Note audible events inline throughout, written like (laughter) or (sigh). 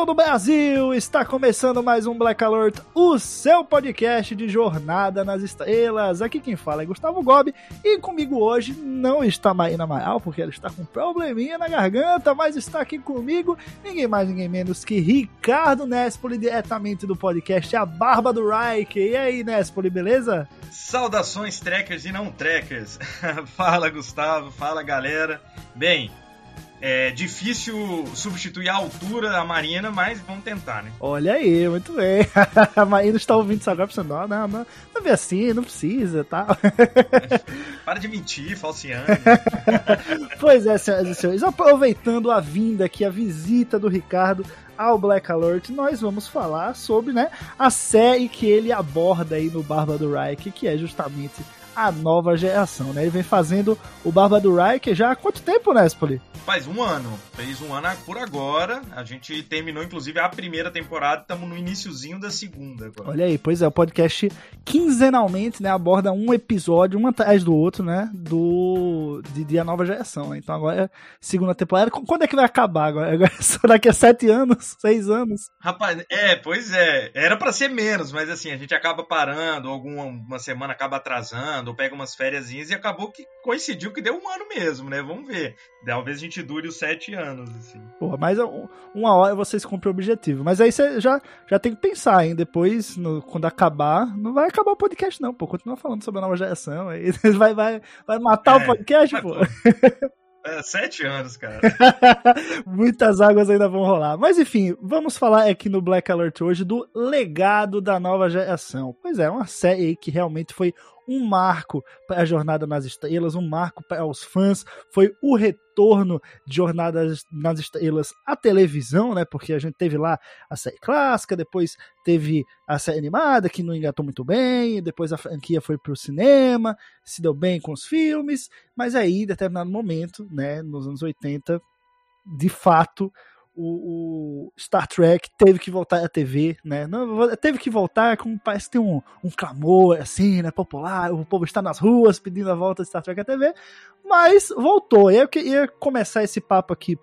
Todo o Brasil! Está começando mais um Black Alert, o seu podcast de jornada nas estrelas. Aqui quem fala é Gustavo Gobi e comigo hoje não está Marina Amaral, porque ela está com probleminha na garganta, mas está aqui comigo ninguém mais, ninguém menos que Ricardo Nespoli, diretamente do podcast A Barba do Reich. E aí, Nespoli, beleza? Saudações trekkers e não trekkers. (laughs) fala Gustavo, fala galera. Bem, é difícil substituir a altura da Marina, mas vamos tentar, né? Olha aí, muito bem. (laughs) A Marina está ouvindo isso agora pensando, não, não, não, não vê assim, não precisa, tá? (laughs) Para de mentir, falseando. (laughs) Pois é, senhoras e senhores, aproveitando a vinda aqui, a visita do Ricardo ao Black Alert, nós vamos falar sobre, né, a série que ele aborda aí no Barba do Reich, que é justamente a nova geração, né? Ele vem fazendo o Barba do Reich já há quanto tempo, Nespoli? Faz um ano, fez um ano por agora. A gente terminou, inclusive, a primeira temporada, estamos no iniciozinho da segunda agora. Olha aí, pois é, o podcast quinzenalmente, né, aborda um episódio, um atrás do outro, né, do de, de a nova geração, né? Então agora é segunda temporada. Qu- Quando é que vai acabar agora? (laughs) Agora é só daqui a sete anos, (laughs) seis anos. Rapaz, é, pois é. Era pra ser menos, mas assim, a gente acaba parando, alguma uma semana acaba atrasando, ou pega umas férias e acabou que coincidiu que deu um ano mesmo, né? Vamos ver. Talvez a gente dure os sete anos, assim. Porra, mas um- uma hora vocês cumprem o objetivo. Mas aí você já, já tem que pensar, hein? Depois, no- quando acabar, não vai acabar o podcast, não, pô. Continua falando sobre a nova geração. Aí (laughs) vai, vai, vai matar É, o podcast, mas, pô. É, sete anos, cara. (laughs) Muitas águas ainda vão rolar. Mas enfim, vamos falar aqui no Black Alert hoje do legado da nova geração. Pois é, uma série aí que realmente foi um marco para a Jornada nas Estrelas, um marco para os fãs. Foi o retorno de Jornada nas Estrelas à televisão, né? Porque a gente teve lá a série clássica, depois teve a série animada que não engatou muito bem, depois a franquia foi para o cinema, se deu bem com os filmes, mas aí, em determinado momento, né, nos anos 80, de fato, o, o Star Trek teve que voltar à TV, né? Não, teve que voltar, como parece que tem um, um clamor assim, né? Popular, o povo está nas ruas pedindo a volta de Star Trek à TV, mas voltou. Eu queria começar esse papo aqui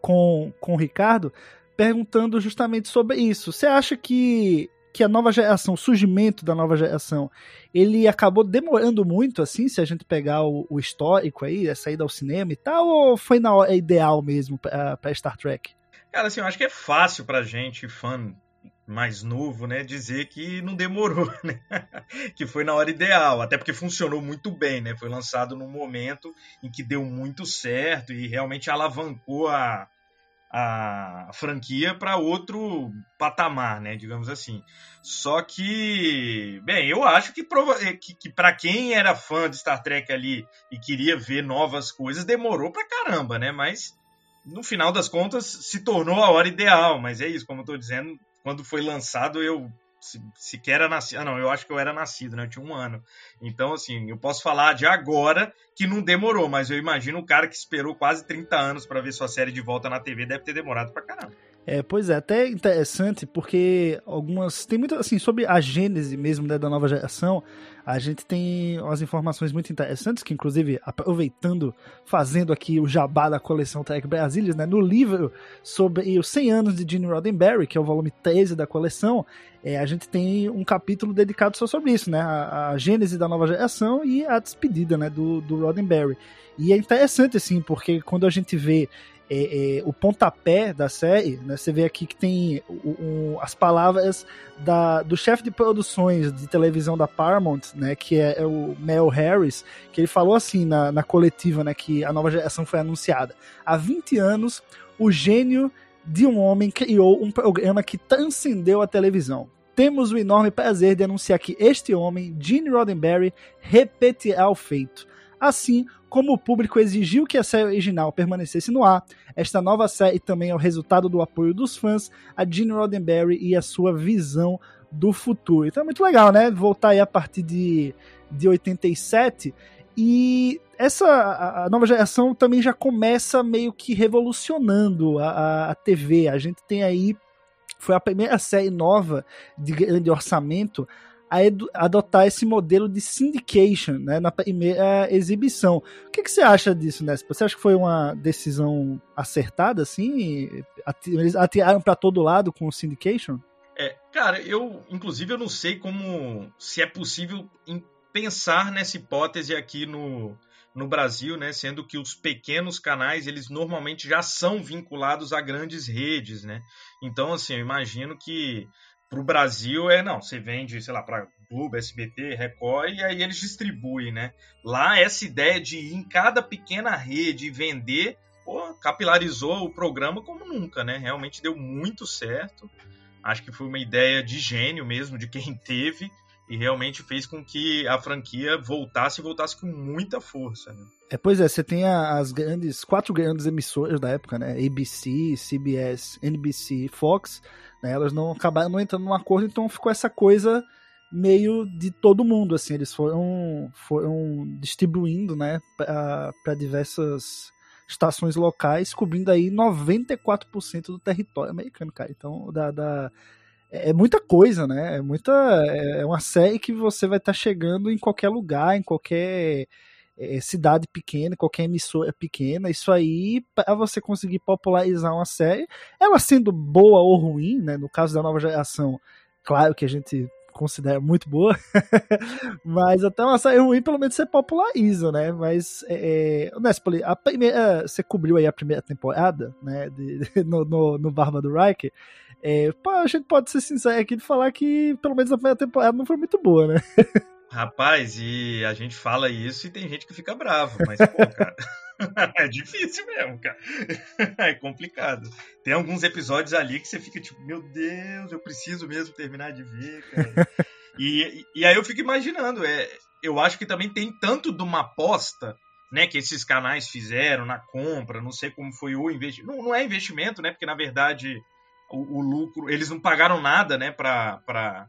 com, com o Ricardo perguntando justamente sobre isso. Você acha que, que a nova geração, o surgimento da nova geração, ele acabou demorando muito, assim, se a gente pegar o, o histórico aí, a saída ao cinema e tal, ou foi na hora ideal mesmo pra, pra Star Trek? Cara, assim, eu acho que é fácil pra gente, fã mais novo, né, dizer que não demorou, (laughs) né? que foi na hora ideal, até porque funcionou muito bem, né? Foi lançado num momento em que deu muito certo e realmente alavancou a, a franquia para outro patamar, né, digamos assim. Só que, bem, eu acho que, que, que para quem era fã de Star Trek ali e queria ver novas coisas, demorou pra caramba, né? Mas no final das contas se tornou a hora ideal, mas é isso, como eu tô dizendo, quando foi lançado eu se, sequer era nascido, ah não, eu acho que eu era nascido, né, eu tinha um ano, então assim, eu posso falar de agora que não demorou, mas eu imagino o cara que esperou quase 30 anos para ver sua série de volta na TV deve ter demorado pra caramba. É, pois é, até interessante porque algumas. Tem muito assim, sobre a gênese mesmo né, da nova geração, a gente tem umas informações muito interessantes, que inclusive, aproveitando, fazendo aqui o jabá da coleção Trek Brasília, né, no livro sobre os 100 anos de Gene Roddenberry, que é o volume 13 da coleção, é, a gente tem um capítulo dedicado só sobre isso, né, a, a gênese da nova geração e a despedida né, do, do Roddenberry. E é interessante, assim, porque quando a gente vê é, é, o pontapé da série, né, você vê aqui que tem as palavras da, do chefe de produções de televisão da Paramount, né, que é, é, o Mel Harris, que ele falou assim na, na coletiva né, que a nova geração foi anunciada. Há 20 anos, o gênio de um homem criou um programa que transcendeu a televisão. temos o enorme prazer de anunciar que este homem, Gene Roddenberry, repetirá o feito. Assim como o público exigiu que a série original permanecesse no ar, esta nova série também é o resultado do apoio dos fãs a Gene Roddenberry e a sua visão do futuro. Então é muito legal, né? Voltar aí a partir de, de 87 e essa a, nova geração também já começa meio que revolucionando a, a, a TV. A gente tem aí foi a primeira série nova de grande orçamento a adotar esse modelo de syndication né, na primeira exibição. O que, que você acha disso, Nespa? Você acha que foi uma decisão acertada, assim? Eles atiraram para todo lado com o syndication? É, cara, eu, inclusive, eu não sei como, se é possível pensar nessa hipótese aqui no, no Brasil, né, sendo que os pequenos canais eles normalmente já são vinculados a grandes redes, né? Então, assim, eu imagino que para o Brasil é não, você vende, sei lá, para Globo, SBT, Record e aí eles distribuem, né? Lá essa ideia de ir em cada pequena rede e vender, pô, capilarizou o programa como nunca, né? Realmente deu muito certo. Acho que foi uma ideia de gênio mesmo de quem (laughs) teve e realmente fez com que a franquia voltasse e voltasse com muita força. Né? É, pois é, você tem as grandes, quatro grandes emissoras da época, né? ABC, CBS, NBC, Fox, né? Elas não acabaram não entrando num acordo, então ficou essa coisa meio de todo mundo, assim, eles foram, foram distribuindo, né, para diversas estações locais, cobrindo aí 94% do território americano, cara. Então, da, da é, muita coisa, né? É muita. É, é uma série que você vai estar tá chegando em qualquer lugar, em qualquer é, cidade pequena, qualquer emissora pequena. Isso aí, para você conseguir popularizar uma série, ela sendo boa ou ruim, né? No caso da nova geração, claro que a gente considera muito boa, (laughs) mas até uma série ruim, pelo menos você populariza, né? Mas, é, é Nespoli, a primeira, você cobriu aí a primeira temporada, né? De, (laughs) no, no, no Barba do Riker. É, pô, a gente pode ser sincero aqui de falar que pelo menos a primeira temporada não foi muito boa, né? Rapaz, e a gente fala isso e tem gente que fica bravo, mas, pô, (laughs) cara. (laughs) é difícil mesmo, cara. (laughs) É complicado. Tem alguns episódios ali que você fica tipo, meu Deus, eu preciso mesmo terminar de ver, cara. E, e aí eu fico imaginando, é, eu acho que também tem tanto de uma aposta, né, que esses canais fizeram na compra, não sei como foi o investimento. Não, não é investimento, né, porque na verdade o, o lucro, eles não pagaram nada, né, para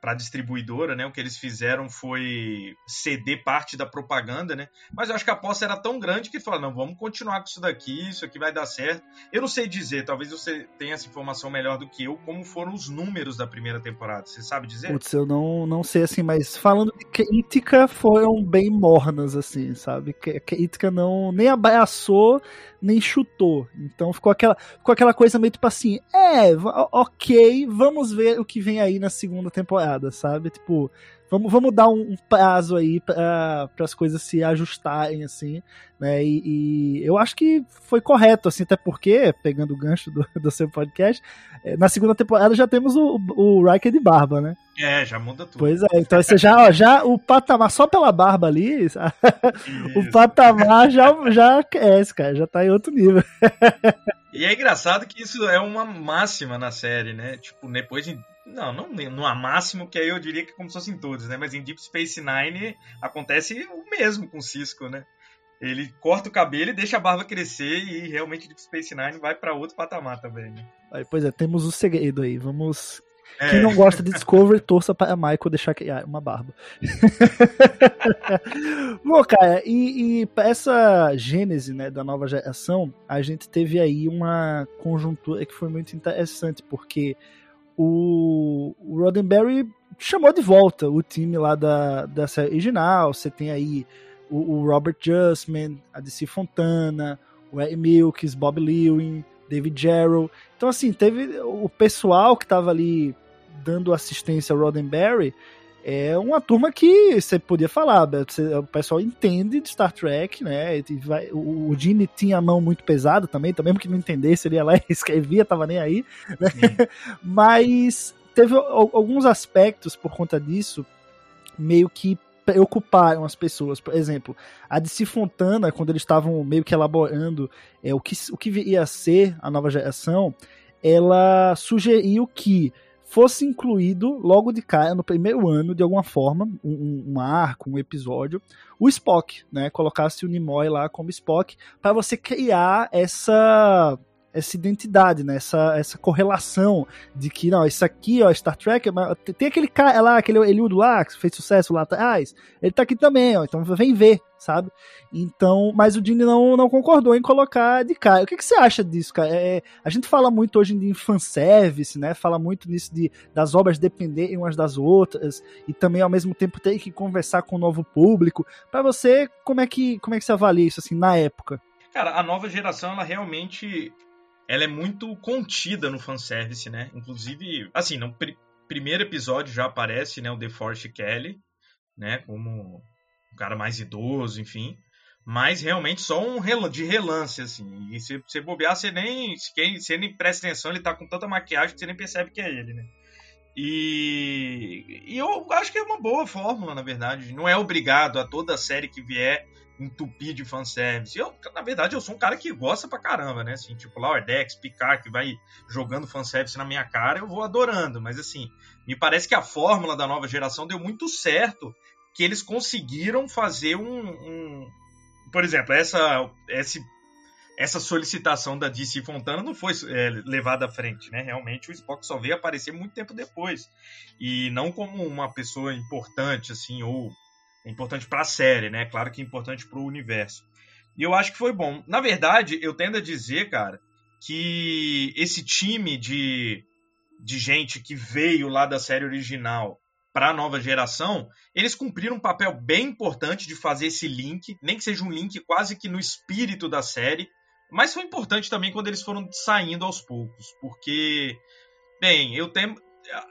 para a distribuidora, né? O que eles fizeram foi ceder parte da propaganda, né? Mas eu acho que a aposta era tão grande que falaram, não, vamos continuar com isso daqui, isso aqui vai dar certo. Eu não sei dizer, talvez você tenha essa informação melhor do que eu, como foram os números da primeira temporada. Você sabe dizer? Putz, eu não, não sei assim, mas falando de crítica, foram bem mornas, assim, sabe? Crítica não nem abraçou, nem chutou. Então ficou aquela, ficou aquela coisa meio tipo assim, é, ok, vamos ver o que vem aí na segunda temporada, sabe? Tipo, vamos, vamos dar um, prazo aí para as coisas se ajustarem, assim, né? E, e, eu acho que foi correto, assim, até porque, pegando o gancho do, do seu podcast, eh, na segunda temporada já temos o, o Riker de barba, né? É, já muda tudo. Pois é, então você já, ó, já o patamar, só pela barba ali, (laughs) o patamar já, já cresce, cara, já tá em outro nível. (laughs) E é engraçado que isso é uma máxima na série, né? Tipo, depois de não, não, não há máximo, que aí eu diria que é como se fossem todos, né? Mas em Deep Space Nine acontece o mesmo com o Cisco, né? Ele corta o cabelo e deixa a barba crescer e realmente Deep Space Nine vai para outro patamar também, né? Aí, pois é, temos o segredo aí. Vamos. É. Quem não gosta de Discovery, torça para Michael deixar criar uma barba. (laughs) Bom, cara, e, e essa gênese né, da nova geração, a gente teve aí uma conjuntura que foi muito interessante, porque o, o Roddenberry chamou de volta o time lá da, da série original. Você tem aí o, o Robert Justman, a DC Fontana, o Ed Milks, Bob Lewin, David Jarrell. Então, assim, teve o pessoal que estava ali dando assistência ao Roddenberry é uma turma que você podia falar, o pessoal entende de Star Trek, né? o, Gene tinha a mão muito pesada também, também porque não entendesse, ele ia lá (laughs) e escrevia, tava nem aí, né? (laughs) Mas teve alguns aspectos por conta disso meio que preocuparam as pessoas. Por exemplo, a DC Fontana, quando eles estavam meio que elaborando é, o, que, o que ia ser a nova geração, ela sugeriu que fosse incluído logo de cara, no primeiro ano, de alguma forma, um, um arco, um episódio, o Spock, né? Colocasse o Nimoy lá como Spock, para você criar essa essa identidade, né? Essa, essa correlação de que, não, isso aqui, ó, Star Trek, tem aquele cara lá, aquele Eliudo lá, que fez sucesso lá atrás, ele tá aqui também, ó, então vem ver, sabe? Então, mas o Dini não, não concordou em colocar de cara. O que, que você acha disso, cara? É, a gente fala muito hoje em fanservice, né? Fala muito nisso de das obras dependerem umas das outras e também ao mesmo tempo ter que conversar com o novo público. Para você, como é que como é que você avalia isso assim na época? Cara, a nova geração ela realmente ela é muito contida no fanservice, né? Inclusive, assim, no pr primeiro episódio já aparece, né, o DeForest Kelly, né, como um cara mais idoso, enfim. Mas realmente só um rel de relance, assim. E se você bobear, você nem, você nem presta atenção, ele tá com tanta maquiagem que você nem percebe que é ele, né? E, e eu acho que é uma boa fórmula, na verdade. Não é obrigado a toda série que vier entupir de fanservice. Eu, na verdade, eu sou um cara que gosta pra caramba, né? Assim, tipo, Lower Decks, Picard, que vai jogando fanservice na minha cara, eu vou adorando. Mas, assim, me parece que a fórmula da nova geração deu muito certo, que eles conseguiram fazer um... um... Por exemplo, essa, esse, essa solicitação da DC Fontana não foi é, levada à frente, né? Realmente o Spock só veio aparecer muito tempo depois. E não como uma pessoa importante, assim, ou é importante para a série, né? Claro que é importante para o universo. E eu acho que foi bom. Na verdade, eu tendo a dizer, cara, que esse time de, de gente que veio lá da série original para a nova geração, eles cumpriram um papel bem importante de fazer esse link, nem que seja um link quase que no espírito da série, mas foi importante também quando eles foram saindo aos poucos, porque, bem, eu tenho,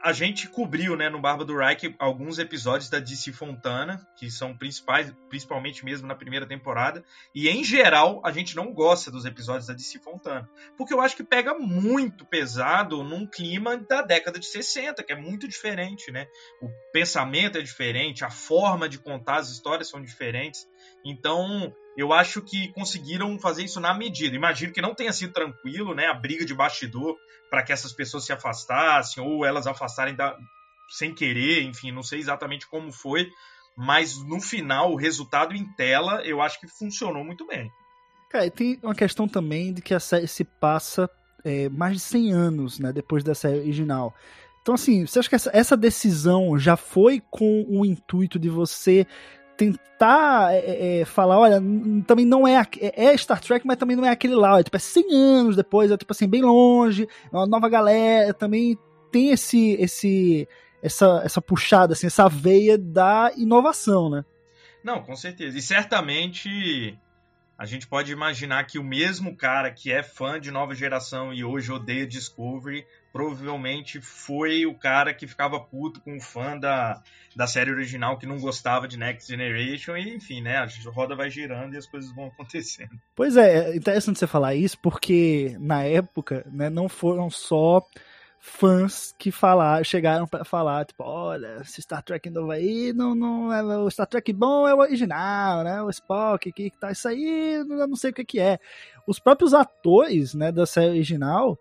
a gente cobriu, né, no Barba do Reich alguns episódios da DC Fontana, que são principais, principalmente mesmo na primeira temporada, e em geral a gente não gosta dos episódios da DC Fontana, porque eu acho que pega muito pesado num clima da década de 60, que é muito diferente, né? O pensamento é diferente, a forma de contar as histórias são diferentes. Então, eu acho que conseguiram fazer isso na medida. Imagino que não tenha sido tranquilo, né? A briga de bastidor para que essas pessoas se afastassem ou elas afastarem da... sem querer, enfim, não sei exatamente como foi, mas no final, o resultado em tela, eu acho que funcionou muito bem. Cara, e tem uma questão também de que a série se passa é, mais de 100 anos, né, depois da série original. Então, assim, você acha que essa, essa decisão já foi com o intuito de você tentar é, é, é, falar, olha, também não é, é, é Star Trek, mas também não é aquele lá, é tipo, é 100 anos depois, é tipo assim, bem longe, é uma nova galera, também tem esse, esse, essa, essa puxada, assim, essa veia da inovação, né? Não, com certeza. E certamente a gente pode imaginar que o mesmo cara que é fã de nova geração e hoje odeia Discovery provavelmente foi o cara que ficava puto com o fã da, da série original que não gostava de Next Generation e enfim, né, a roda vai girando e as coisas vão (laughs) acontecendo. Pois é, é interessante você falar isso porque na época, né, não foram só fãs que falar, chegaram para falar, tipo, olha, esse Star Trek novo aí, não, não é o Star Trek bom é o original, né? O Spock que tá isso aí, eu não sei o que que é. Os próprios atores, né, da série original,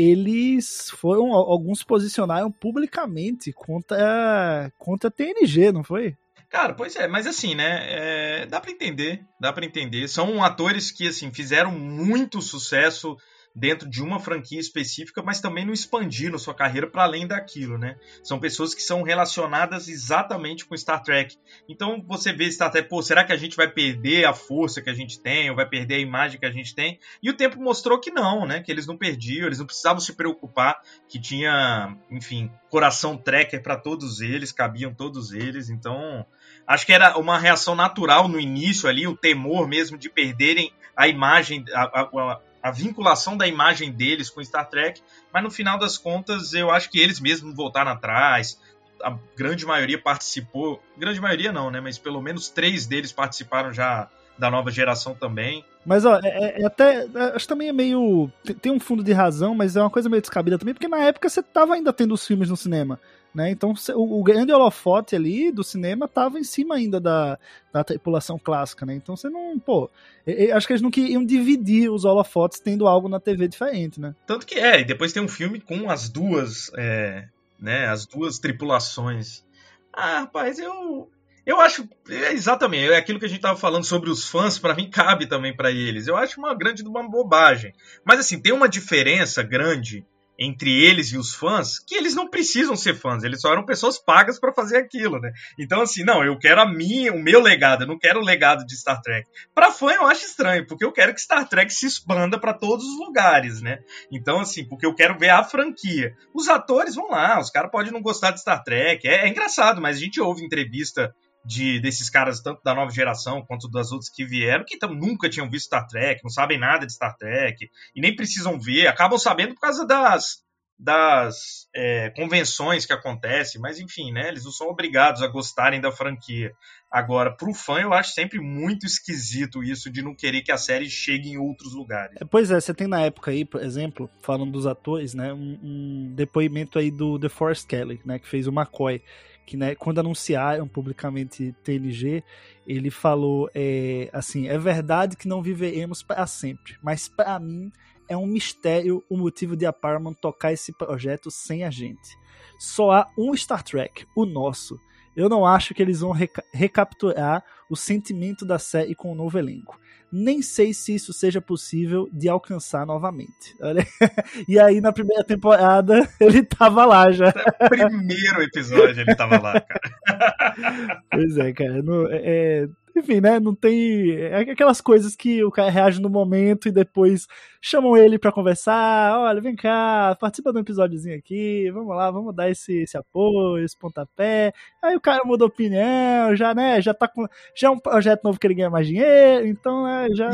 eles foram, alguns posicionaram publicamente contra, contra a TNG, não foi? Cara, pois é, mas assim, né? É, dá para entender, dá para entender. São atores que assim fizeram muito sucesso dentro de uma franquia específica, mas também não expandiram sua carreira para além daquilo, né? São pessoas que são relacionadas exatamente com Star Trek. Então você vê Star Trek, pô, será que a gente vai perder a força que a gente tem, ou vai perder a imagem que a gente tem? E o tempo mostrou que não, né? Que eles não perdiam, eles não precisavam se preocupar, que tinha, enfim, coração tracker para todos eles, cabiam todos eles, então acho que era uma reação natural no início ali, o temor mesmo de perderem a imagem, a, a, a vinculação da imagem deles com Star Trek, mas no final das contas eu acho que eles mesmos voltaram atrás. A grande maioria participou, grande maioria não, né? Mas pelo menos três deles participaram já da nova geração também. Mas ó, é, é até. É, acho que também é meio. Tem um fundo de razão, mas é uma coisa meio descabida também, porque na época você tava ainda tendo os filmes no cinema. Né? Então o, o grande holofote ali do cinema estava em cima ainda da, da tripulação clássica, né? Então você não, pô, eu, acho que eles não queriam dividir os holofotes tendo algo na TV diferente, né? Tanto que é, e depois tem um filme com as duas é, né? As duas tripulações. Ah, rapaz, eu eu acho é, exatamente, é aquilo que a gente estava falando sobre os fãs, para mim cabe também para eles. Eu acho uma grande uma bobagem. Mas assim, tem uma diferença grande entre eles e os fãs, que eles não precisam ser fãs, eles só eram pessoas pagas para fazer aquilo, né? Então, assim, não, eu quero a minha, o meu legado, eu não quero o legado de Star Trek. Para fã eu acho estranho, porque eu quero que Star Trek se expanda para todos os lugares, né? Então, assim, porque eu quero ver a franquia. Os atores vão lá, os caras podem não gostar de Star Trek, é, é engraçado, mas a gente ouve entrevista de desses caras, tanto da nova geração quanto das outras que vieram, que tam, nunca tinham visto Star Trek, não sabem nada de Star Trek, e nem precisam ver, acabam sabendo por causa das, das é, convenções que acontecem, mas enfim, né? Eles não são obrigados a gostarem da franquia. Agora, pro fã, eu acho sempre muito esquisito isso de não querer que a série chegue em outros lugares. É, pois é, você tem na época aí, por exemplo, falando dos atores, né? Um, um depoimento aí do The Forest Kelly, né? Que fez o McCoy que né, quando anunciaram publicamente TNG, ele falou é, assim: é verdade que não viveremos para sempre, mas para mim é um mistério o motivo de a Paramount tocar esse projeto sem a gente. Só há um Star Trek, o nosso. Eu não acho que eles vão reca recapturar o sentimento da série com o novo elenco nem sei se isso seja possível de alcançar novamente. Olha. (laughs) E aí, na primeira temporada, (laughs) ele tava lá já. Primeiro episódio ele tava lá, cara. (laughs) Pois é, cara. No, é, é enfim, né? Não tem. É aquelas coisas que o cara reage no momento e depois chamam ele para conversar. Olha, vem cá, participa de um episódiozinho aqui, vamos lá, vamos dar esse, esse apoio, esse pontapé. Aí o cara muda opinião, já, né? Já tá com. Já é um projeto novo que ele ganha mais dinheiro, então, né, já,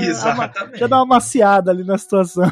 já dá uma maciada ali na situação.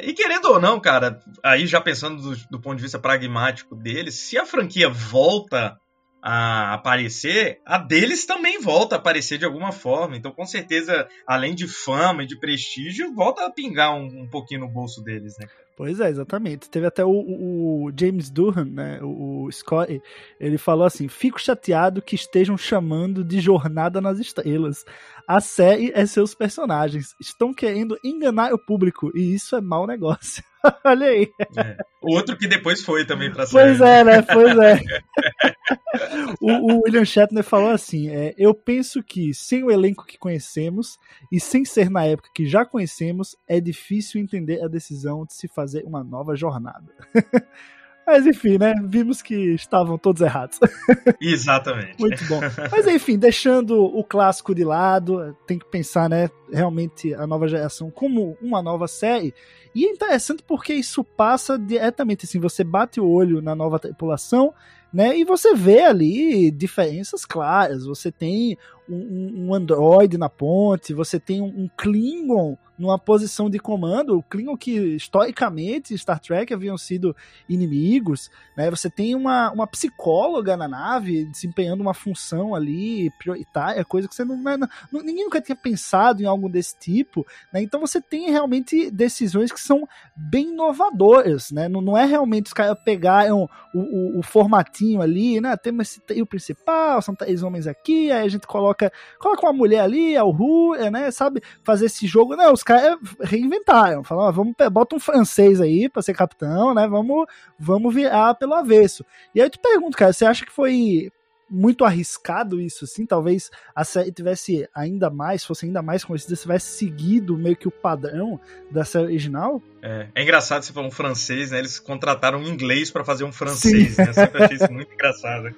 E querendo ou não, cara, aí já pensando do, do ponto de vista pragmático deles, se a franquia volta a aparecer, a deles também volta a aparecer de alguma forma. Então, com certeza, além de fama e de prestígio, volta a pingar um, um pouquinho no bolso deles, né? Pois é, exatamente. Teve até o, o, James Durham, né, o, o Scott, ele falou assim: fico chateado que estejam chamando de Jornada nas Estrelas. A série é seus personagens. Estão querendo enganar o público e isso é mau negócio. (laughs) Olha aí. É. Outro que depois foi também pra série. Pois é, né? Pois é. (laughs) o, o, William Shatner falou assim: é, Eu penso que sem o elenco que conhecemos e sem ser na época que já conhecemos, é difícil entender a decisão de se fazer uma nova jornada. (laughs) Mas enfim, né? Vimos que estavam todos errados. (laughs) Exatamente. Muito bom. (laughs) Mas enfim, deixando o clássico de lado, tem que pensar, né? Realmente a nova geração como uma nova série. E é interessante porque isso passa diretamente assim, você bate o olho na nova tripulação, né? E você vê ali diferenças claras. Você tem um, um Android na ponte, você tem um, Klingon numa posição de comando, o Klingon que historicamente Star Trek haviam sido inimigos, né? Você tem uma, uma psicóloga na nave desempenhando uma função ali prioritária, coisa que você não, não, ninguém nunca tinha pensado em algo desse tipo, né? Então você tem realmente decisões que são bem inovadoras, né? Não, não é realmente os caras pegaram o, o, o, formatinho ali, né? Temos esse trio principal, são três homens aqui, aí a gente coloca coloca uma mulher ali, a Rua, né? Sabe fazer esse jogo? Não, os caras reinventaram. Falaram, vamos, bota um francês aí pra ser capitão, né? Vamos, vamos virar pelo avesso. E aí eu te pergunto, cara, você acha que foi muito arriscado isso, assim, talvez a série tivesse ainda mais, fosse ainda mais conhecida, se tivesse seguido meio que o padrão da série original. É, é engraçado você falar um francês, né? Eles contrataram um inglês para fazer um francês, Sim. né? Eu sempre achei isso muito engraçado.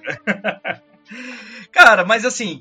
(laughs) Cara, mas assim,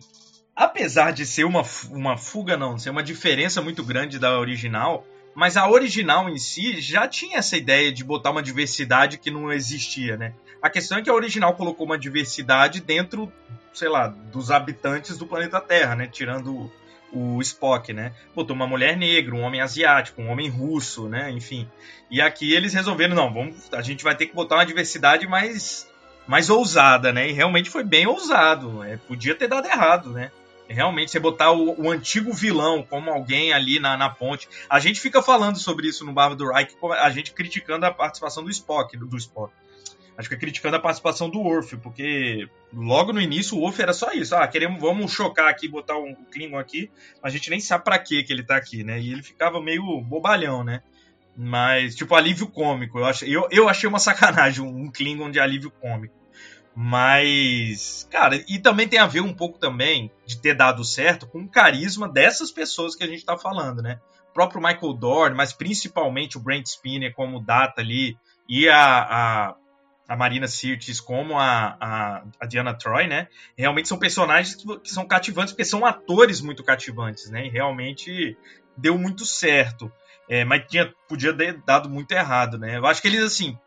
apesar de ser uma, uma fuga, não, ser uma diferença muito grande da original, mas a original em si já tinha essa ideia de botar uma diversidade que não existia, né? A questão é que a original colocou uma diversidade dentro, sei lá, dos habitantes do planeta Terra, né? Tirando o Spock, né? Botou uma mulher negra, um homem asiático, um homem russo, né? Enfim. E aqui eles resolveram, não, vamos, a gente vai ter que botar uma diversidade mais mais ousada, né? E realmente foi bem ousado. Né? Podia ter dado errado, né? Realmente, você botar o, o, antigo vilão como alguém ali na, na ponte. A gente fica falando sobre isso no Barba do Reich, a gente criticando a participação do Spock, do, do Spock. Acho que criticando a participação do Worf, porque logo no início o Worf era só isso. Ah, queremos, vamos chocar aqui, botar um Klingon aqui, a gente nem sabe para que ele tá aqui, né? E ele ficava meio bobalhão, né? Mas, tipo, alívio cômico. Eu, achei, eu, eu achei uma sacanagem um Klingon de alívio cômico. Mas, cara, e também tem a ver um pouco também de ter dado certo com o carisma dessas pessoas que a gente tá falando, né? O próprio Michael Dorn, mas principalmente o Brent Spinner como data ali, e a, a, a Marina Sirtis como a, a, a, Diana Troy, né? Realmente são personagens que, que são cativantes, porque são atores muito cativantes, né? E realmente deu muito certo. É, mas tinha, podia ter dado muito errado, né? Eu acho que eles, assim,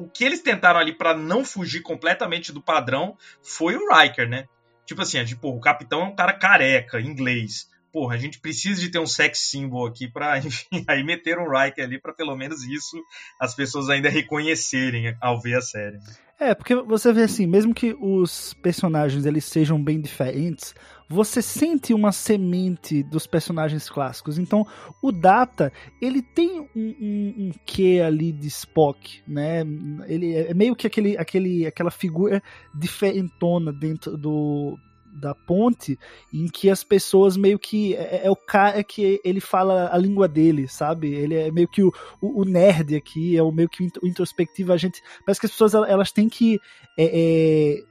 o que eles tentaram ali para não fugir completamente do padrão foi o Riker, né? Tipo assim, tipo, o capitão é um cara careca, inglês. Porra, a gente precisa de ter um sex symbol aqui pra, (laughs) enfim, aí meter um Riker ali para pelo menos isso as pessoas ainda reconhecerem ao ver a série. É, porque você vê assim, mesmo que os personagens eles sejam bem diferentes, você sente uma semente dos personagens clássicos. Então, o Data, ele tem um, um, um quê ali de Spock, né? Ele é meio que aquele, aquele, aquela figura diferentona dentro do, da ponte em que as pessoas meio que é, é, o cara que ele fala a língua dele, sabe? Ele é meio que o, o, o nerd aqui, é o meio que o introspectivo. A gente parece que as pessoas elas têm que é, é,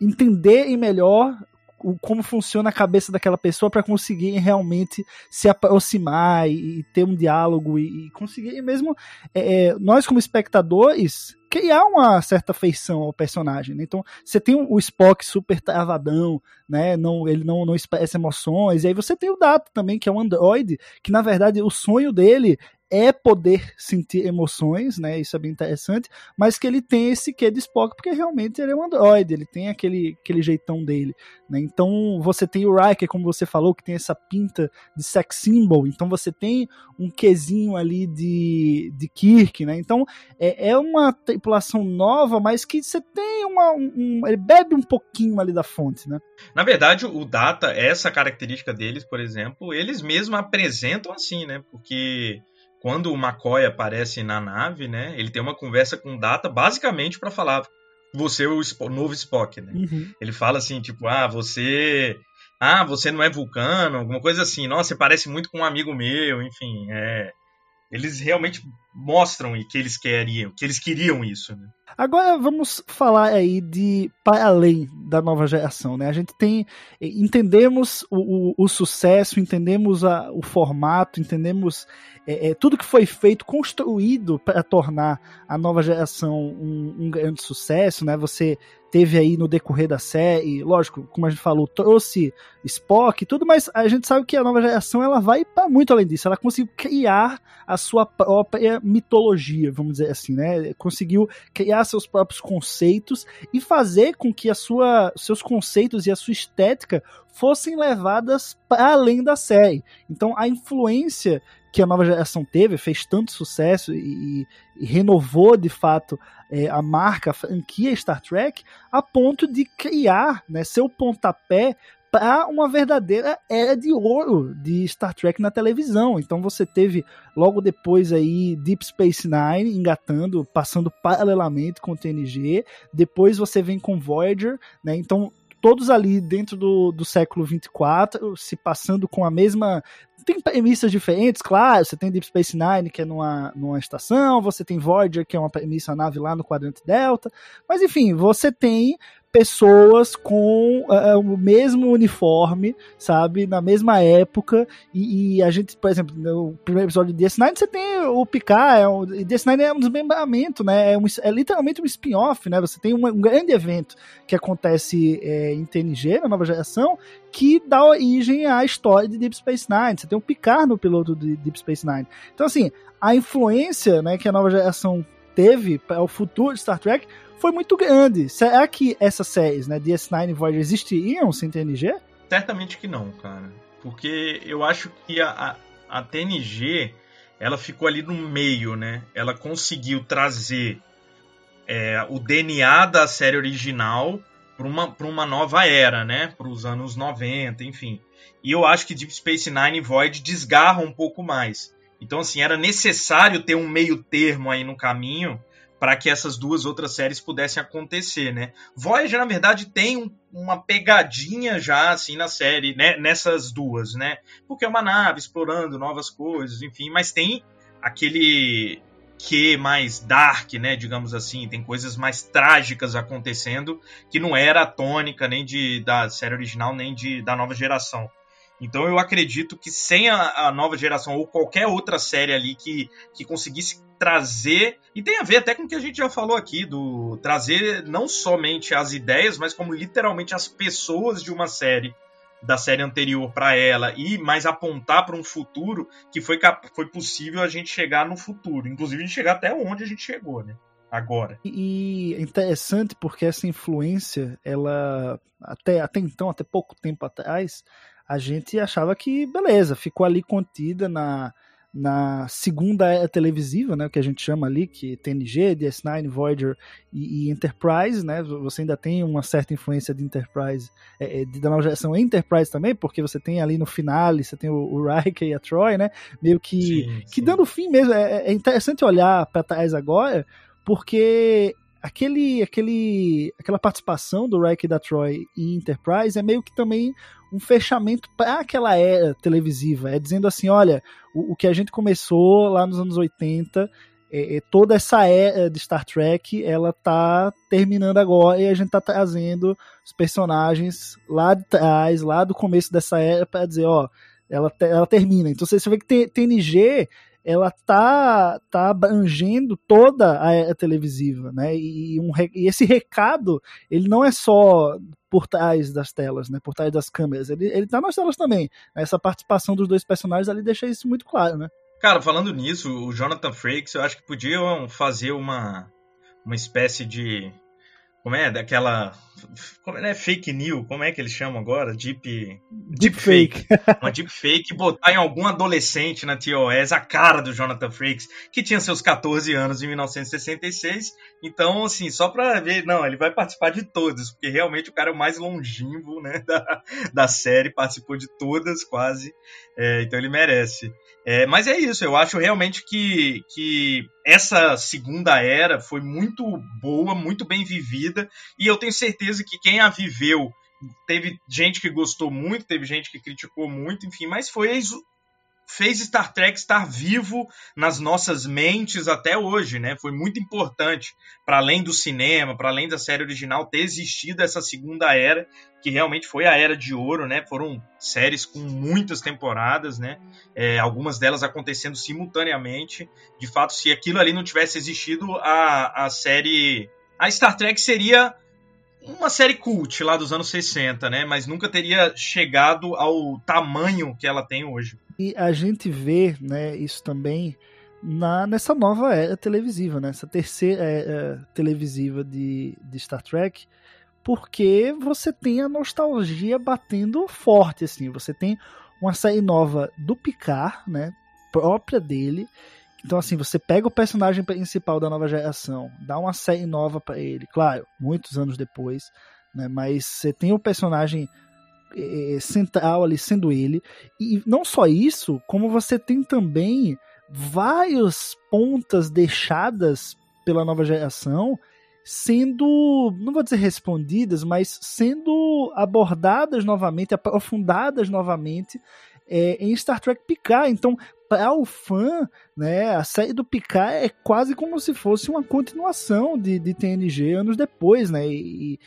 entender melhor o, como funciona a cabeça daquela pessoa para conseguir realmente se aproximar e, e ter um diálogo e, e conseguir mesmo é, é, nós como espectadores criar uma certa feição ao personagem. Né? Então, você tem o Spock super travadão, né? Não, ele não, não expressa emoções, e aí você tem o Data também, que é um androide, que na verdade o sonho dele é poder sentir emoções, né? Isso é bem interessante, mas que ele tem esse quê de Spock, porque realmente ele é um androide, ele tem aquele, aquele jeitão dele, né? Então você tem o Riker, como você falou, que tem essa pinta de sex symbol, então você tem um quezinho ali de, de Kirk, né? Então é, é uma tripulação nova, mas que você tem uma. Um, ele bebe um pouquinho ali da fonte, né? Na verdade, o Data, essa característica deles, por exemplo, eles mesmos apresentam assim, né? Porque quando o McCoy aparece na nave, né, ele tem uma conversa com o Data basicamente para falar você é o novo Spock, né? Uhum. Ele fala assim, tipo, ah, você ah, você não é vulcano, alguma coisa assim. Nossa, você parece muito com um amigo meu, enfim, é eles realmente mostram que eles queriam, que eles queriam isso, né? Agora vamos falar aí de para além da nova geração, né? A gente tem entendemos o, o, o sucesso, entendemos a, o formato, entendemos é, é, tudo que foi feito, construído para tornar a nova geração um, um grande sucesso, né? Você teve aí no decorrer da série, lógico, como a gente falou, trouxe Spock e tudo, mas a gente sabe que a nova geração ela vai para muito além disso. Ela conseguiu criar a sua própria mitologia, vamos dizer assim, né? Conseguiu criar seus próprios conceitos e fazer com que a sua, seus conceitos e a sua estética fossem levadas para além da série. Então a influência que a nova geração teve, fez tanto sucesso e, e renovou de fato é, a marca, a franquia Star Trek, a ponto de criar né, seu pontapé para uma verdadeira era de ouro de Star Trek na televisão. Então você teve logo depois aí Deep Space Nine engatando, passando paralelamente com o TNG. Depois você vem com Voyager, né? Então todos ali dentro do, do século 24, se passando com a mesma tem premissas diferentes, claro. Você tem Deep Space Nine, que é numa, numa estação, você tem Voyager, que é uma premissa, nave lá no quadrante Delta. Mas enfim, você tem pessoas com uh, o mesmo uniforme, sabe, na mesma época, e, e, a gente, por exemplo, no primeiro episódio de DS9 você tem o Picard, é um, DS9 é um desmembramento, né, é, um, é literalmente um spin-off, né, você tem um, um, grande evento que acontece é, em TNG, na nova geração, que dá origem à história de Deep Space Nine, você tem o Picard no piloto de Deep Space Nine. Então, assim, a influência, né, que a nova geração teve para o futuro de Star Trek foi muito grande. Será que essas séries, né, DS9 e Voyager, existiriam sem TNG? Certamente que não, cara. Porque eu acho que a, a, a TNG ela ficou ali no meio, né? Ela conseguiu trazer é, o DNA da série original para uma, uma nova era, né? Para os anos 90, enfim. E eu acho que Deep Space Nine e Void desgarram um pouco mais. Então, assim, era necessário ter um meio termo aí no caminho para que essas duas outras séries pudessem acontecer, né? Voyager, na verdade, tem um, uma pegadinha já, assim, na série, né? Nessas duas, né? Porque é uma nave explorando novas coisas, enfim, mas tem aquele que mais dark, né, digamos assim, tem coisas mais trágicas acontecendo que não era a tônica nem de da série original nem de da nova geração. Então eu acredito que sem a, a, nova geração ou qualquer outra série ali que, que conseguisse trazer, e tem a ver até com o que a gente já falou aqui, do trazer não somente as ideias, mas como literalmente as pessoas de uma série da série anterior para ela e mais apontar para um futuro que foi, foi possível a gente chegar no futuro, inclusive chegar até onde a gente chegou, né? Agora. E é interessante porque essa influência, ela até, até então, até pouco tempo atrás, a gente achava que, beleza, ficou ali contida na, na segunda era televisiva, né, o que a gente chama ali, que TNG, DS9, Voyager e, e Enterprise, né, você ainda tem uma certa influência de Enterprise, é, é da nova geração Enterprise também, porque você tem ali no finale, você tem o, o Riker e a Troy, né, meio que, sim, que sim. dando fim mesmo, é, é interessante olhar para trás agora, porque aquele, aquele, aquela participação do Riker e da Troy em Enterprise é meio que também um fechamento para aquela era televisiva. É dizendo assim: olha, o, o, que a gente começou lá nos anos 80, é, é, toda essa era de Star Trek, ela tá terminando agora e a gente tá trazendo os personagens lá de trás, lá do começo dessa era, para dizer: ó, ela, ela termina. Então você vê que TNG ela tá, tá abrangendo toda a era televisiva, né? E, um, e esse recado, ele não é só por trás das telas, né? Por trás das câmeras. Ele, ele tá nas telas também. Essa participação dos dois personagens ali deixa isso muito claro, né? Cara, falando nisso, o Jonathan Frakes, eu acho que podiam fazer uma, uma espécie de como é? Daquela. Como é fake news? Como é que eles chamam agora? Deep. Deep fake. Uma deep fake botar em algum adolescente na TOS a cara do Jonathan Frakes, que tinha seus 14 anos em 1966. Então, assim, só pra ver, não, ele vai participar de todas, porque realmente o cara é o mais longínquo, né, (laughs) da, da série, participou de todas quase. É, então ele merece. É, mas é isso, eu acho realmente que, que essa segunda era foi muito boa, muito bem vivida, e eu tenho certeza que quem a viveu teve gente que gostou muito, teve gente que criticou muito, enfim, mas foi fez Star Trek estar vivo nas nossas mentes até hoje, né? Foi muito importante para além do cinema, para além da série original ter existido essa segunda era, que realmente foi a era de ouro, né? Foram séries com muitas temporadas, né? É, algumas delas acontecendo simultaneamente. De fato, se aquilo ali não tivesse existido, a, a série, a Star Trek seria uma série cult lá dos anos 60, né? Mas nunca teria chegado ao tamanho que ela tem hoje. E a gente vê, né, isso também na, nessa nova era televisiva, né? Essa terceira era televisiva de, de Star Trek, porque você tem a nostalgia batendo forte, assim. Você tem uma série nova do Picard, né? Própria dele, então, assim, você pega o personagem principal da nova geração, dá uma série nova para ele, claro, muitos anos depois, né? Mas você tem o personagem é, central ali sendo ele. E não só isso, como você tem também várias pontas deixadas pela nova geração sendo, não vou dizer respondidas, mas sendo abordadas novamente, aprofundadas novamente é, em Star Trek Picard. Então, para o fã, né, a série do Picard é quase como se fosse uma continuação de, de TNG anos depois, né? E,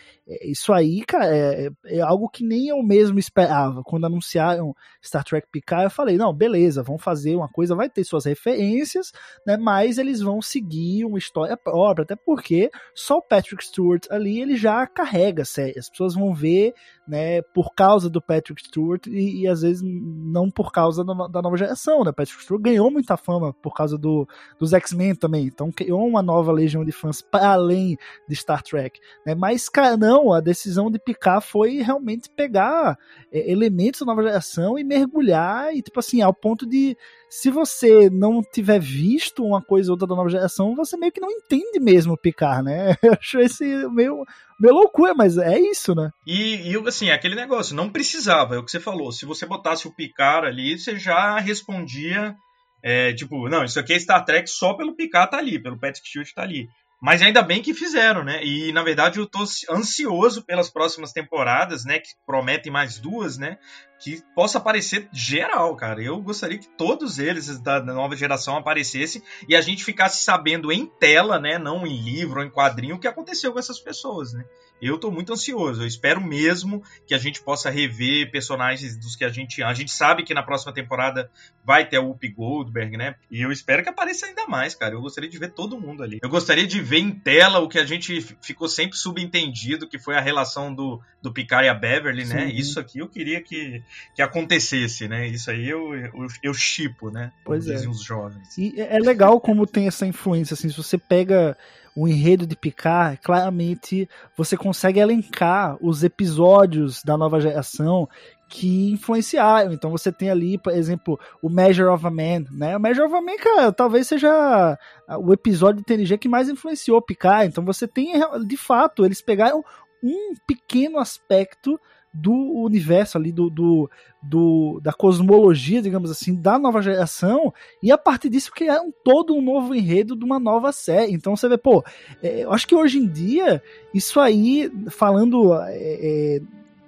isso aí, cara, é, é, algo que nem eu mesmo esperava. Quando anunciaram Star Trek Picard, eu falei, não, beleza, vão fazer uma coisa, vai ter suas referências, né? Mas eles vão seguir uma história própria, até porque só o Patrick Stewart ali, ele já carrega a série. As pessoas vão ver, né, por causa do Patrick Stewart e, e às vezes não por causa da nova geração, né? Patrick Stewart ganhou muita fama por causa do, dos X-Men também, então criou uma nova legião de fãs para além de Star Trek, né? Mas, cara, não, a decisão de picar foi realmente pegar é, elementos da nova geração e mergulhar, e tipo assim, ao ponto de se você não tiver visto uma coisa ou outra da nova geração, você meio que não entende mesmo picar, né? (laughs) Eu acho esse meio, meio loucura, mas é isso, né? E, e assim, aquele negócio, não precisava, é o que você falou. Se você botasse o picar ali, você já respondia. É, tipo, não, isso aqui é Star Trek só pelo Picard tá ali, pelo Patrick Stewart tá ali. Mas ainda bem que fizeram, né? E na verdade eu tô ansioso pelas próximas temporadas, né? Que prometem mais duas, né? Que possa aparecer geral, cara. Eu gostaria que todos eles da nova geração aparecessem e a gente ficasse sabendo em tela, né? Não em livro ou em quadrinho, o que aconteceu com essas pessoas, né? Eu tô muito ansioso. Eu espero mesmo que a gente possa rever personagens dos que a gente. A gente sabe que na próxima temporada vai ter o Whoopi Goldberg, né? E eu espero que apareça ainda mais, cara. Eu gostaria de ver todo mundo ali. Eu gostaria de ver em tela o que a gente ficou sempre subentendido, que foi a relação do, do Picard e a Beverly, né? Sim. né? Isso aqui eu queria que, que acontecesse, né? Isso aí eu, eu, eu chipo, né? Pois é. os jovens. E é legal como tem essa influência, assim, se você pega o enredo de Picard, claramente você consegue elencar os episódios da nova geração que influenciaram. Então você tem ali, por exemplo, o Measure of a Man, né? O Measure of a Man, cara, talvez seja o episódio de TNG que mais influenciou Picard. Então você tem, de fato, eles pegaram um pequeno aspecto do universo ali, do, do, do, da cosmologia, digamos assim, da nova geração, e a partir disso criaram todo um novo enredo de uma nova série. Então você vê, pô, é, eu acho que hoje em dia, isso aí, falando é, é,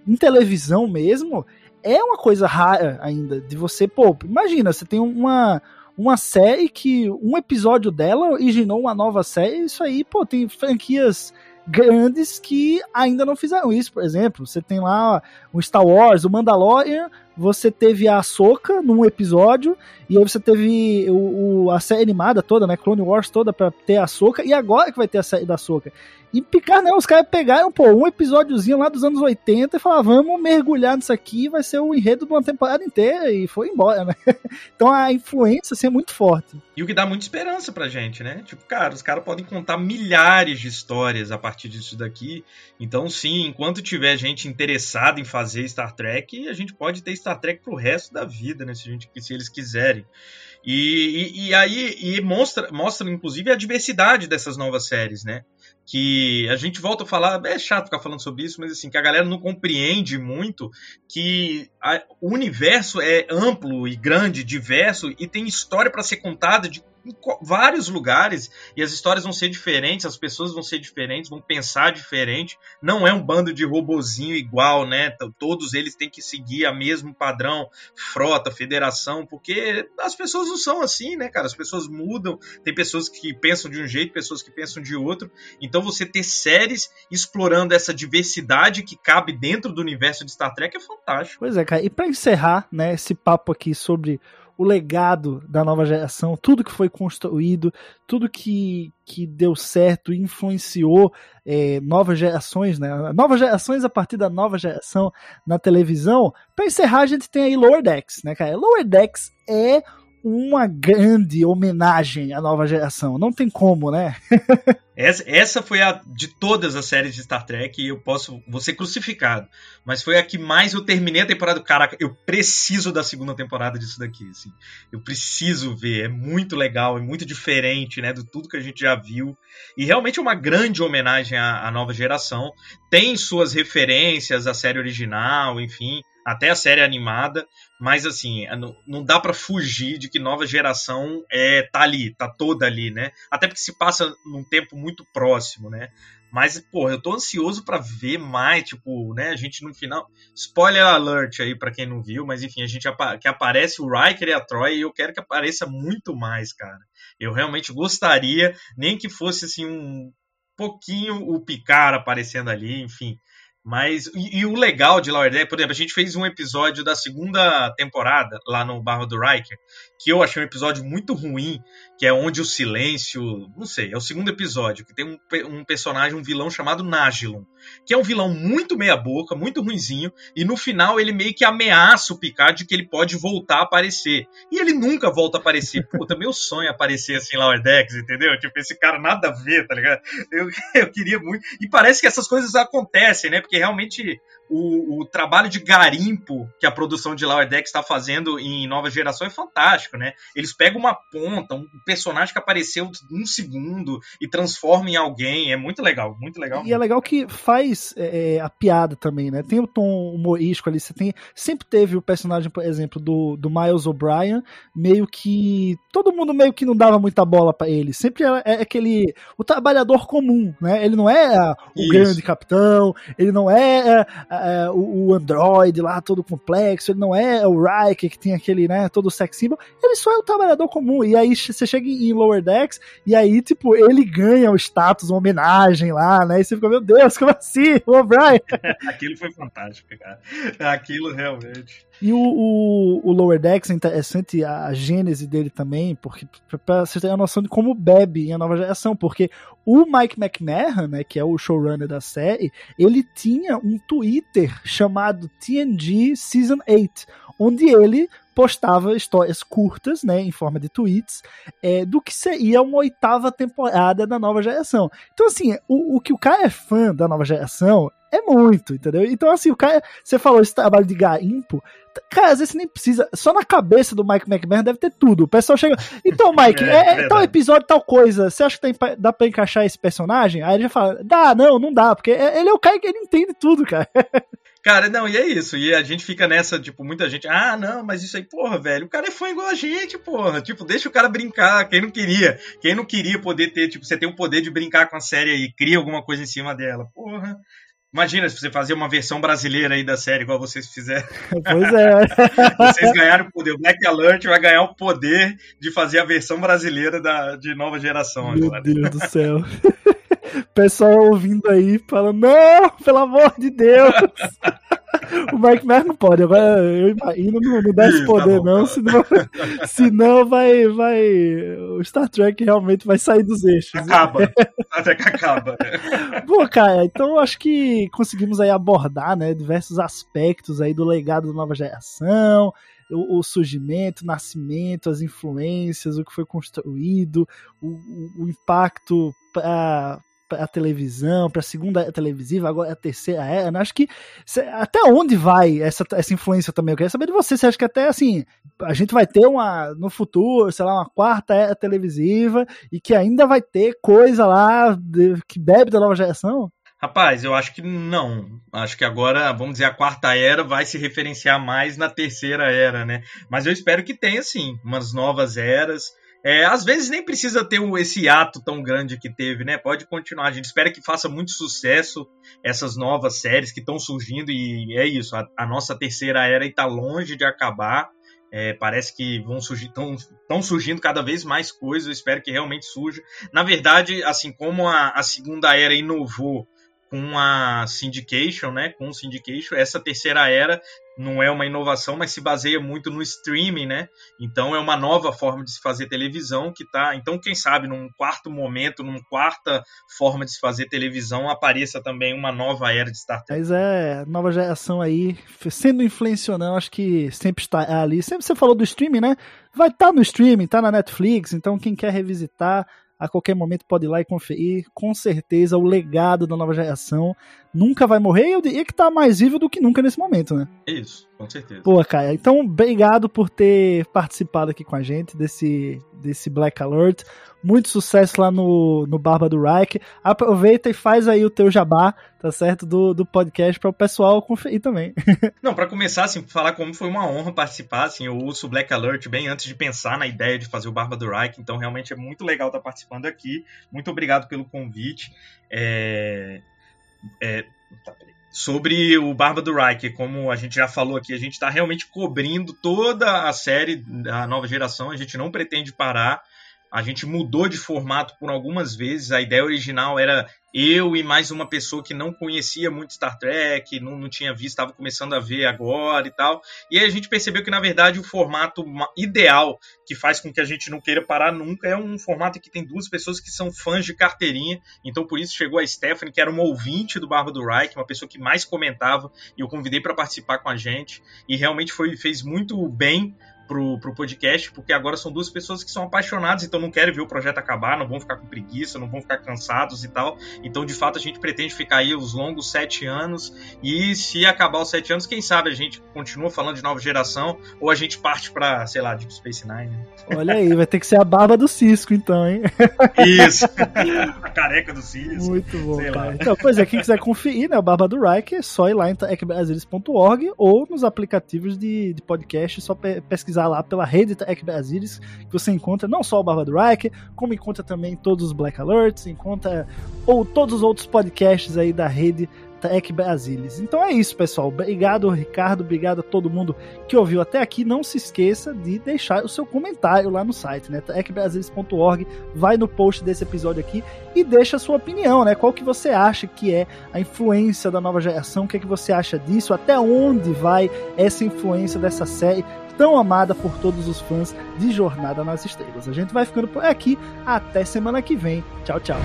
em televisão mesmo, é uma coisa rara ainda, de você, pô, imagina, você tem uma uma série que um episódio dela originou uma nova série, isso aí, pô, tem franquias grandes que ainda não fizeram isso, por exemplo. Você tem lá o Star Wars, o Mandalorian, você teve a Ahsoka num episódio, e aí você teve o, o, a série animada toda, né, Clone Wars toda pra ter a Ahsoka, e agora que vai ter a série da Ahsoka. E Picard, né? Os caras pegaram, pô, um episódiozinho lá dos anos 80 e falaram, vamos mergulhar nisso aqui, vai ser o enredo de uma temporada inteira, e foi embora, né? (laughs) Então a influência assim, é muito forte. E o que dá muita esperança pra gente, né? Tipo, cara, os caras podem contar milhares de histórias a partir disso daqui. Então, sim, enquanto tiver gente interessada em fazer Star Trek, a gente pode ter Star Trek pro resto da vida, né? Se, gente, se eles quiserem. E, e, e aí e mostra, mostra, inclusive, a diversidade dessas novas séries, né? que a gente volta a falar, é chato ficar falando sobre isso, mas assim, que a galera não compreende muito que a, o universo é amplo e grande, diverso e tem história para ser contada de em vários lugares e as histórias vão ser diferentes, as pessoas vão ser diferentes, vão pensar diferente. Não é um bando de robozinho igual, né? Todos eles têm que seguir a mesmo padrão, frota, federação, porque as pessoas não são assim, né, cara? As pessoas mudam, tem pessoas que pensam de um jeito, pessoas que pensam de outro. Então você ter séries explorando essa diversidade que cabe dentro do universo de Star Trek é fantástico. Pois é, cara. E para encerrar, né, esse papo aqui sobre o legado da nova geração, tudo que foi construído, tudo que, que deu certo, influenciou é, novas gerações, né? Novas gerações a partir da nova geração na televisão. Para encerrar, a gente tem aí Lower Decks, né, cara? Lower Decks é uma grande homenagem à nova geração. Não tem como, né? (laughs) essa, essa foi a de todas as séries de Star Trek, e eu posso vou ser crucificado, mas foi a que mais eu terminei a temporada. Caraca, eu preciso da segunda temporada disso daqui, assim. Eu preciso ver, é muito legal, é muito diferente, né, de tudo que a gente já viu. E realmente é uma grande homenagem à, à nova geração. Tem suas referências à série original, enfim, até a série animada, mas assim, é, não, dá para fugir de que nova geração é tá ali, tá toda ali, né? Até porque se passa num tempo muito próximo, né? Mas, pô, eu tô ansioso para ver mais, tipo, né? A gente no final. Spoiler alert aí para quem não viu, mas enfim, a gente que aparece o Riker e a Troy e eu quero que apareça muito mais, cara. Eu realmente gostaria, nem que fosse assim um pouquinho o Picard aparecendo ali, enfim. Mas, e, e, o legal de Lower Deck, por exemplo, a gente fez um episódio da segunda temporada lá no Barro do Riker, que eu achei um episódio muito ruim, que é onde o silêncio. Não sei, é o segundo episódio, que tem um, um personagem, um vilão chamado Nagilon, que é um vilão muito meia-boca, muito ruinzinho, e no final ele meio que ameaça o Picard de que ele pode voltar a aparecer. E ele nunca volta a aparecer. Puta, meu sonho é aparecer assim em Lower Decks, entendeu? Tipo, esse cara nada a ver, tá ligado? Eu, (laughs) eu queria muito. E parece que essas coisas acontecem, né? Porque realmente o, o, trabalho de garimpo que a produção de Lower Decks está fazendo em Nova Geração é fantástico, né? Eles pegam uma ponta, um personagem que apareceu um segundo e transformam em alguém. É muito legal, muito legal. E é legal que faz é, é, a piada também, né? Tem o tom humorístico ali, você tem. Sempre teve o personagem, por exemplo, do, do Miles O'Brien, meio que. Todo mundo meio que não dava muita bola para ele. Sempre é, é, aquele. O trabalhador comum, né? Ele não é a, o Isso. grande capitão, ele não é, é, é, o, o android lá todo complexo, ele não é o Riker que tem aquele, né, todo sex symbol. Ele só é o trabalhador comum. E aí você chega em Lower Decks e aí, tipo, ele ganha o status, uma homenagem lá, né? E você fica, meu Deus, como assim? O O'Brien. (laughs) Aquilo foi fantástico, cara. Aquilo realmente. E o, o, o Lower Decks é interessante a gênese dele também, porque pra você ter a noção de como bebe em a nova geração, porque o Mike McMahon, né, que é o showrunner da série, ele tinha um Twitter chamado TNG Season 8, onde ele postava histórias curtas, né, em forma de tweets, é, do que seria uma oitava temporada da nova geração. Então, assim, o, o que o cara é fã da nova geração é muito, entendeu? Então, assim, o cara, você falou esse trabalho de garimpo, cara, às vezes você nem precisa, só na cabeça do Mike McMahon deve ter tudo. O pessoal chega, então, (laughs) Mike, É, é, é tal episódio, tal coisa, você acha que tem, dá pra encaixar esse personagem? Aí ele já fala, dá, não, não dá, porque é- ele é o cara que ele entende tudo, cara. (laughs) Cara, não, e é isso. E a gente fica nessa, tipo, muita gente, ah, não, mas isso aí, porra, velho, o cara é fã igual a gente, porra. Tipo, deixa o cara brincar. Quem não queria? Quem não queria poder ter, tipo, você tem o poder de brincar com a série aí, cria alguma coisa em cima dela. Porra. Imagina se você fazer uma versão brasileira aí da série, igual vocês fizeram. (laughs) pois é. (laughs) Vocês ganharam o poder. O Black Alert vai ganhar o poder de fazer a versão brasileira da, de nova geração Meu agora. Deus do céu. (laughs) (laughs) Pessoal ouvindo aí, falando, não, pelo amor de Deus. (laughs) O Mike Mer não pode, agora eu imagino, não, não dá esse Isso, poder tá bom, não, tá. senão, (laughs) senão vai, vai, o Star Trek realmente vai sair dos eixos. Acaba. Até que acaba. né? Pô, cara, então eu acho que conseguimos aí abordar, né, diversos aspectos aí do legado da nova geração, o, o surgimento, o nascimento, as influências, o que foi construído, o, o- o impacto para a televisão, para a segunda televisiva, agora é a terceira era. né? Acho que cê- até onde vai essa, essa influência também? Eu queria saber de você. Você acha que até assim a gente vai ter uma no futuro, sei lá, uma quarta era televisiva e que ainda vai ter coisa lá de- que bebe da nova geração? Rapaz, eu acho que não. Acho que agora, vamos dizer, a quarta era vai se referenciar mais na terceira era, né? Mas eu espero que tenha, sim, umas novas eras. É, às vezes nem precisa ter esse ato tão grande que teve, né? Pode continuar. A gente espera que faça muito sucesso essas novas séries que estão surgindo e é isso. A, a nossa terceira era está longe de acabar. É, parece que vão surgir, estão surgindo cada vez mais coisas. Eu espero que realmente surja. Na verdade, assim como a, a segunda era inovou com a Syndication, né? Com o Syndication, essa terceira era não é uma inovação, mas se baseia muito no streaming, né? Então é uma nova forma de se fazer televisão que tá. Então, quem sabe, num quarto momento, numa quarta forma de se fazer televisão, apareça também uma nova era de Star Trek. Mas é, nova geração aí, sendo não, acho que sempre está ali. Sempre você falou do streaming, né? Vai estar no streaming, tá na Netflix, então quem quer revisitar, a qualquer momento pode ir lá e conferir. Com certeza o legado da nova geração nunca vai morrer e eu diria que tá mais vivo do que nunca nesse momento, né? É isso, com certeza. Pô, cara, então obrigado por ter participado aqui com a gente desse, desse Black Alert. Muito sucesso lá no, no Barba do Reich. Aproveita e faz aí o teu jabá, tá certo? Do, do podcast para o pessoal conferir também. (laughs) Não, para começar, assim, falar como foi uma honra participar, assim, eu ouço o Black Alert bem antes de pensar na ideia de fazer o Barba do Reich, então realmente é muito legal estar participando aqui. Muito obrigado pelo convite. É... É... tá. Sobre o Barba do Reich, como a gente já falou aqui, a gente está realmente cobrindo toda a série da nova geração, a gente não pretende parar. A gente mudou de formato por algumas vezes. A ideia original era eu e mais uma pessoa que não conhecia muito Star Trek, não, não tinha visto, estava começando a ver agora e tal. E aí a gente percebeu que, na verdade, o formato ma- ideal que faz com que a gente não queira parar nunca é um formato que tem duas pessoas que são fãs de carteirinha. Então, por isso, chegou a Stephanie, que era uma ouvinte do Barba do Reich, uma pessoa que mais comentava, e eu convidei para participar com a gente. E realmente foi, fez muito bem pro, pro podcast, porque agora são duas pessoas que são apaixonadas, então não querem ver o projeto acabar, não vão ficar com preguiça, não vão ficar cansados e tal. Então, de fato, a gente pretende ficar aí os longos sete anos. E se acabar os sete anos, quem sabe a gente continua falando de nova geração ou a gente parte para, sei lá, Deep Space Nine. Olha aí, vai ter que ser a barba do Cisco, então, hein? Isso. (laughs) a careca do Cisco. Muito bom, cara. Então, pois é, quem quiser conferir, né, o Barba do Reich, é só ir lá em ecbrasilis.org ou nos aplicativos de, de podcast, só pe pesquisar lá pela rede Tech Brasilis, que você encontra não só o Barba do Reich, como encontra também todos os Black Alerts, encontra ou todos os outros podcasts aí da rede Tech Brasilis. Então é isso, pessoal. Obrigado, Ricardo. Obrigado a todo mundo que ouviu até aqui. Não se esqueça de deixar o seu comentário lá no site, né? techbrasilis.org. Vai no post desse episódio aqui e deixa a sua opinião, né? Qual que você acha que é a influência da nova geração? O que é que você acha disso? Até onde vai essa influência dessa série? tão amada por todos os fãs de Jornada nas Estrelas. A gente vai ficando por aqui. Até semana que vem. Tchau, tchau.